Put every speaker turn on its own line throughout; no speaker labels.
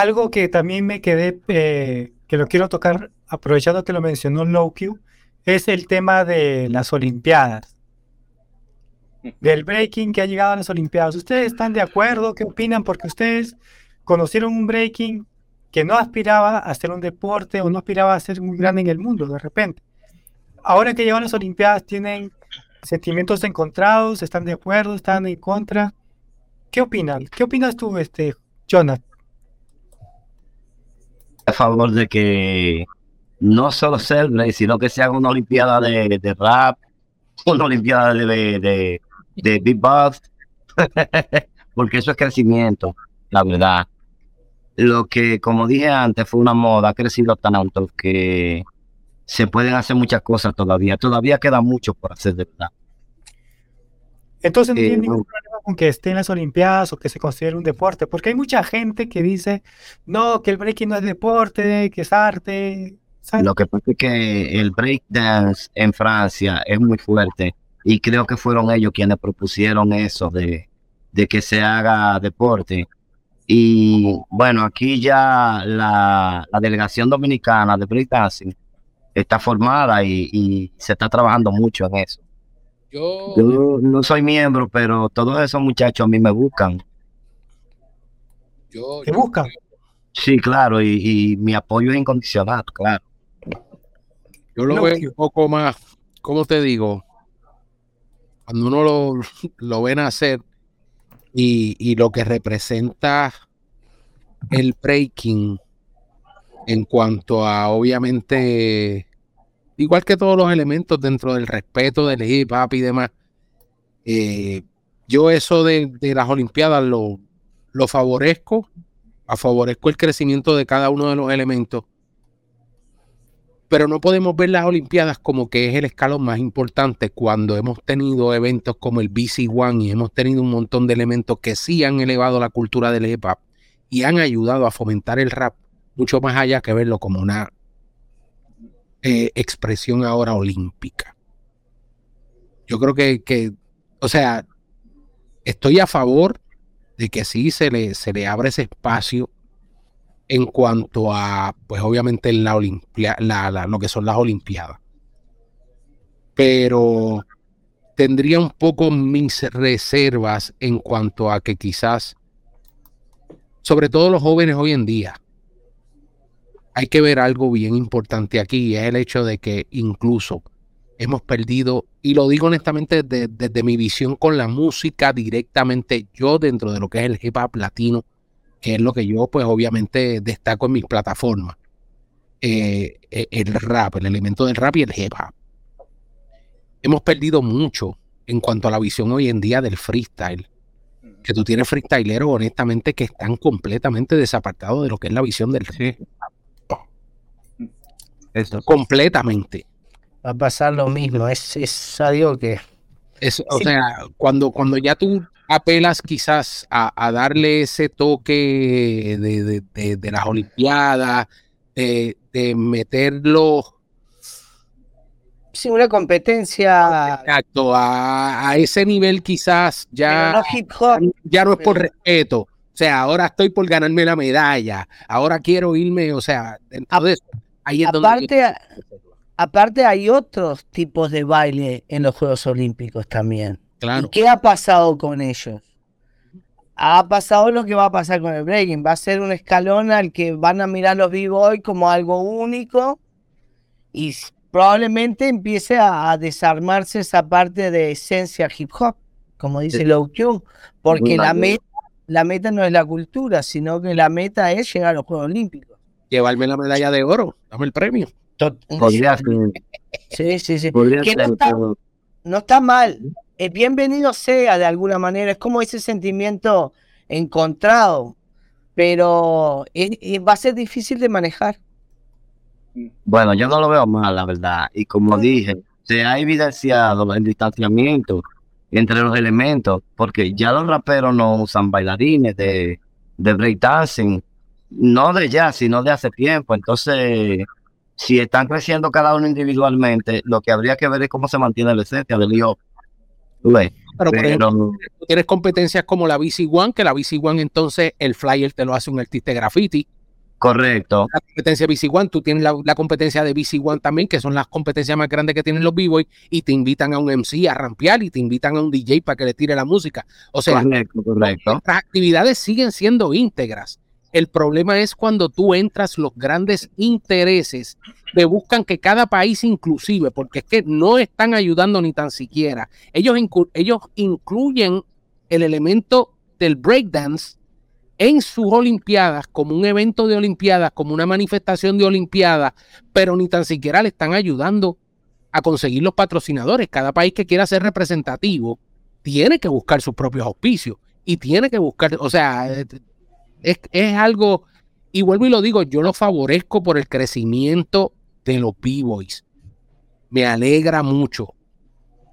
algo que también me quedé, eh, que lo quiero tocar, aprovechando que lo mencionó Lowq, es el tema de las Olimpiadas. Del breaking que ha llegado a las Olimpiadas. ¿Ustedes están de acuerdo? ¿Qué opinan? Porque ustedes conocieron un breaking que no aspiraba a ser un deporte o no aspiraba a ser muy grande en el mundo de repente. Ahora que llegan las Olimpiadas, ¿tienen sentimientos encontrados? ¿Están de acuerdo? ¿Están en contra? ¿Qué opinan? ¿Qué opinas tú, este, Jonathan?
A favor de que no solo ser, sino que se haga una Olimpiada de, rap, una Olimpiada de, de, de beatbox, porque eso es crecimiento, la verdad lo que, como dije antes, fue una moda, ha crecido tanto que se pueden hacer muchas cosas todavía. Todavía queda mucho por hacer de verdad.
Entonces no tiene eh, ningún problema que esté en las Olimpiadas o que se considere un deporte, porque hay mucha gente que dice, no, que el breaking no es deporte, que es arte.
Lo que pasa es que el breakdance en Francia es muy fuerte y creo que fueron ellos quienes propusieron eso de, de que se haga deporte y bueno, aquí ya la, delegación dominicana de breakdancing está formada y, se está trabajando mucho en eso. Yo, no soy miembro, pero todos esos muchachos a mí me buscan.
Yo, ¿Te buscan?
Sí, claro, y, mi apoyo es incondicional, claro.
Yo lo veo un poco más, ¿cómo te digo? Cuando uno lo, lo ven hacer, y, lo que representa el breaking en cuanto a, obviamente, igual que todos los elementos dentro del respeto del hip hop y demás, eh, yo eso de, las Olimpiadas lo, lo favorezco, favorezco el crecimiento de cada uno de los elementos pero no podemos ver las Olimpiadas como que es el escalón más importante cuando hemos tenido eventos como el BC One y hemos tenido un montón de elementos que sí han elevado la cultura del hip hop y han ayudado a fomentar el rap mucho más allá que verlo como una eh, expresión ahora olímpica. Yo creo que, que, o sea, estoy a favor de que sí se le, se le abre ese espacio en cuanto a, pues obviamente la, la, lo que son las Olimpiadas. Pero tendría un poco mis reservas en cuanto a que quizás, sobre todo los jóvenes hoy en día, hay que ver algo bien importante aquí, es el hecho de que incluso hemos perdido, y lo digo honestamente desde mi visión con la música directamente, yo dentro de lo que es el hip hop latino, que es lo que yo pues obviamente destaco en mis plataformas. Eh, eh, el rap, el elemento del rap y el hip hop. Hemos perdido mucho en cuanto a la visión hoy en día del freestyle. Que tú tienes freestyleros, honestamente, que están completamente desapartados de lo que es la visión del hip Eso. Completamente.
Va a pasar lo mismo. Es, es adiós que.
o sea, cuando, cuando ya tú apelas quizás a, darle ese toque de, las Olimpiadas, de, meterlo.
Sí, una competencia.
Exacto, a, ese nivel quizás ya, ya no es por respeto. O sea, ahora estoy por ganarme la medalla. Ahora quiero irme, o sea, entonces
ahí es aparte, aparte hay otros tipos de baile en los Juegos Olímpicos también. ¿Y qué ha pasado con ellos? Ha pasado lo que va a pasar con el breaking. Va a ser un escalón al que van a mirar los b-boy como algo único y probablemente empiece a, desarmarse esa parte de esencia hip hop, como dice Low Q, porque la meta, la meta no es la cultura, sino que la meta es llegar a los Juegos Olímpicos.
Llevarme la medalla de oro, dame el premio.
Sí, sí, sí. no está mal, eh, bienvenido sea de alguna manera, es como ese sentimiento encontrado, pero va a ser difícil de manejar.
Bueno, yo no lo veo mal, la verdad, y como dije, se ha evidenciado el distanciamiento entre los elementos, porque ya los raperos no usan bailarines de, de breakdancing, no de ya, sino de hace tiempo, entonces si están creciendo cada uno individualmente, lo que habría que ver es cómo se mantiene la esencia del hip
Pero, por ejemplo, tienes competencias como la BC One, que la BC One entonces el flyer te lo hace un artista graffiti.
Correcto.
La competencia de BC One, tú tienes la, competencia de BC One también, que son las competencias más grandes que tienen los b-boys, y te invitan a un MC a rampear y te invitan a un DJ para que le tire la música. O sea, correcto, las actividades siguen siendo íntegras. El problema es cuando tú entras los grandes intereses que buscan que cada país inclusive, porque es que no están ayudando ni tan siquiera. Ellos, ellos incluyen el elemento del breakdance en sus Olimpiadas como un evento de Olimpiadas, como una manifestación de Olimpiadas, pero ni tan siquiera le están ayudando a conseguir los patrocinadores. Cada país que quiera ser representativo tiene que buscar sus propios auspicios y tiene que buscar, o sea, es, es algo, y vuelvo y lo digo, yo lo favorezco por el crecimiento de los B-Boys. Me alegra mucho,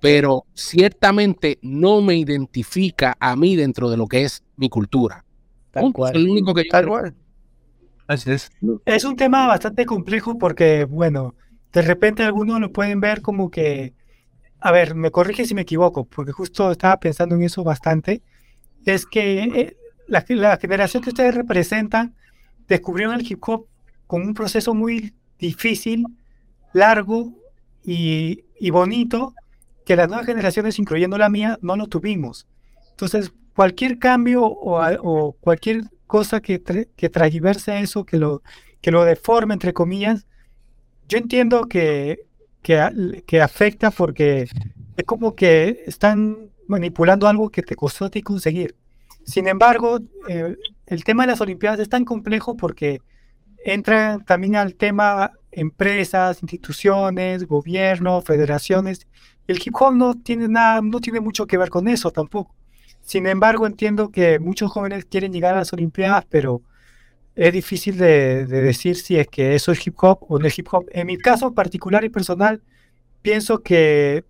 pero ciertamente no me identifica a mí dentro de lo que es mi cultura.
Tal cual. Es el único que Tal cual. Así es. Es un tema bastante complejo porque, bueno, de repente algunos lo pueden ver como que, a ver, me corrige si me equivoco, porque justo estaba pensando en eso bastante, es que eh, la, la, generación que ustedes representan descubrieron el hip hop con un proceso muy difícil, largo y, y bonito, que las nuevas generaciones, incluyendo la mía, no lo tuvimos. Entonces, cualquier cambio o, cualquier cosa que, que transverse eso, que lo, que lo deforme, entre comillas, yo entiendo que, que, afecta porque es como que están manipulando algo que te costó a ti conseguir. Sin embargo, eh, el tema de las Olimpiadas es tan complejo porque entra también al tema empresas, instituciones, gobiernos, federaciones. El hip hop no tiene nada, no tiene mucho que ver con eso tampoco. Sin embargo, entiendo que muchos jóvenes quieren llegar a las Olimpiadas, pero es difícil de, decir si es que eso es hip hop o no es hip hop. En mi caso particular y personal, pienso que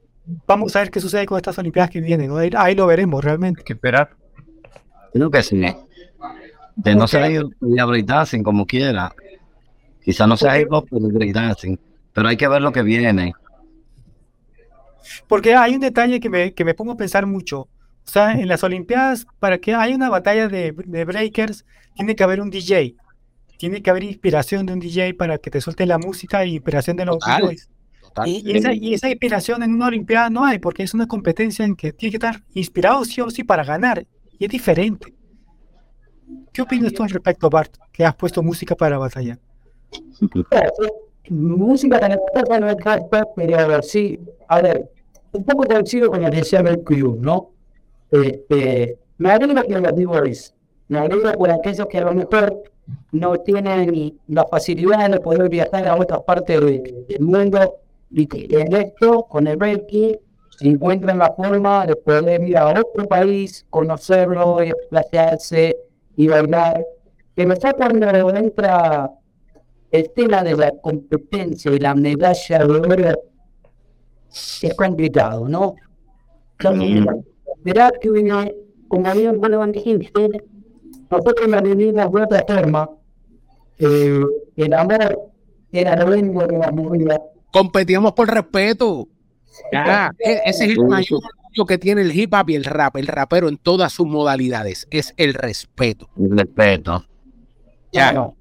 vamos a ver qué sucede con estas Olimpiadas que vienen. Ahí, lo veremos realmente. Hay
que esperar. Creo que sí. De no ser ido a breakdancing como quiera. Quizá no sea hip hop, pero breakdancing. Pero hay que ver lo que viene.
Porque hay un detalle que me, que me pongo a pensar mucho. O sea, en las Olimpiadas, para que haya una batalla de, breakers, tiene que haber un DJ. Tiene que haber inspiración de un DJ para que te suelte la música y inspiración de los DJs. Y, esa, y, esa, inspiración en una Olimpiada no hay, porque es una competencia en que tiene que estar inspirado sí o sí para ganar. Y es diferente. ¿Qué opinas tú al respecto, Bart, que has puesto música para batalla?
música es pero ver, sí, a ver, un poco parecido con que decía Mercury, ¿no? Este, me alegra que los D-Boys, me alegra por aquellos que a lo mejor no tienen la facilidad de poder viajar a otras partes del mundo y que en esto, con el Reiki, se encuentran la forma de poder ir a otro país, conocerlo, y desplazarse y bailar. Que me está cuando entra el tema de la competencia y la medalla de es complicado, ¿no? Verá que como había hermano dijiste, nosotros la venimos de otra forma, eh, el amor era la lengua de la mujer.
Competíamos por respeto. Ya, e-, ese es el mayor que tiene el hip hop y el rap, el rapero en todas sus modalidades, es el respeto.
El respeto.
Ya. No,